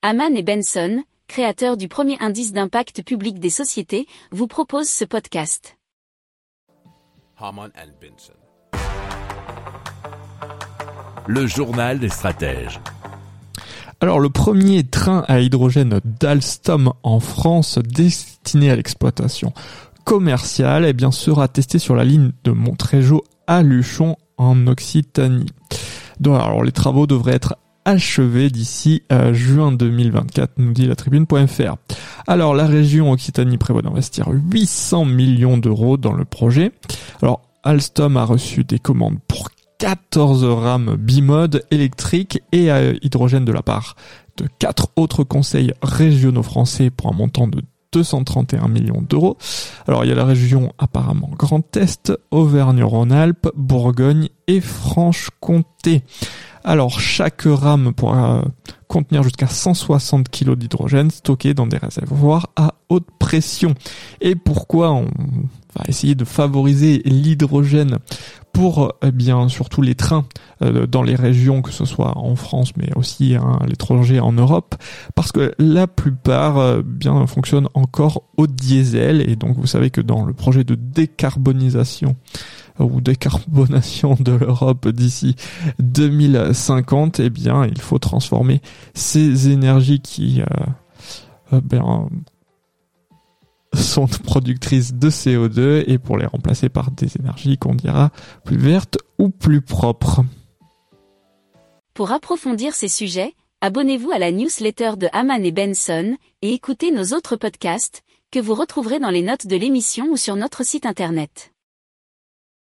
Haman et Benson, créateurs du premier indice d'impact public des sociétés, vous proposent ce podcast. Haman and Benson. Le journal des stratèges. Alors le premier train à hydrogène d'Alstom en France destiné à l'exploitation commerciale eh bien, sera testé sur la ligne de Montrégeau à Luchon en Occitanie. Donc, alors les travaux devraient être achevés d'ici euh, juin 2024, nous dit la tribune.fr. Alors la région Occitanie prévoit d'investir 800 millions d'euros dans le projet. Alors Alstom a reçu des commandes pour 14 rames bimode électriques et à hydrogène de la part de quatre autres conseils régionaux français pour un montant de 231 millions d'euros. Alors il y a la région apparemment Grand Est, Auvergne-Rhône-Alpes, Bourgogne et Franche-Comté. Alors chaque rame pourra contenir jusqu'à 160 kg d'hydrogène stocké dans des réservoirs à haute pression. Et pourquoi on va essayer de favoriser l'hydrogène pour eh bien surtout les trains euh, dans les régions que ce soit en France mais aussi à l'étranger en Europe parce que la plupart euh, bien fonctionnent encore au diesel. Et donc vous savez que dans le projet de décarbonisation euh, ou décarbonation de l'Europe d'ici 2050 eh bien il faut transformer ces énergies qui bien sont productrices de CO2 et pour les remplacer par des énergies qu'on dira plus vertes ou plus propres. Pour approfondir ces sujets, abonnez-vous à la newsletter de Haman et Benson et écoutez nos autres podcasts que vous retrouverez dans les notes de l'émission ou sur notre site internet.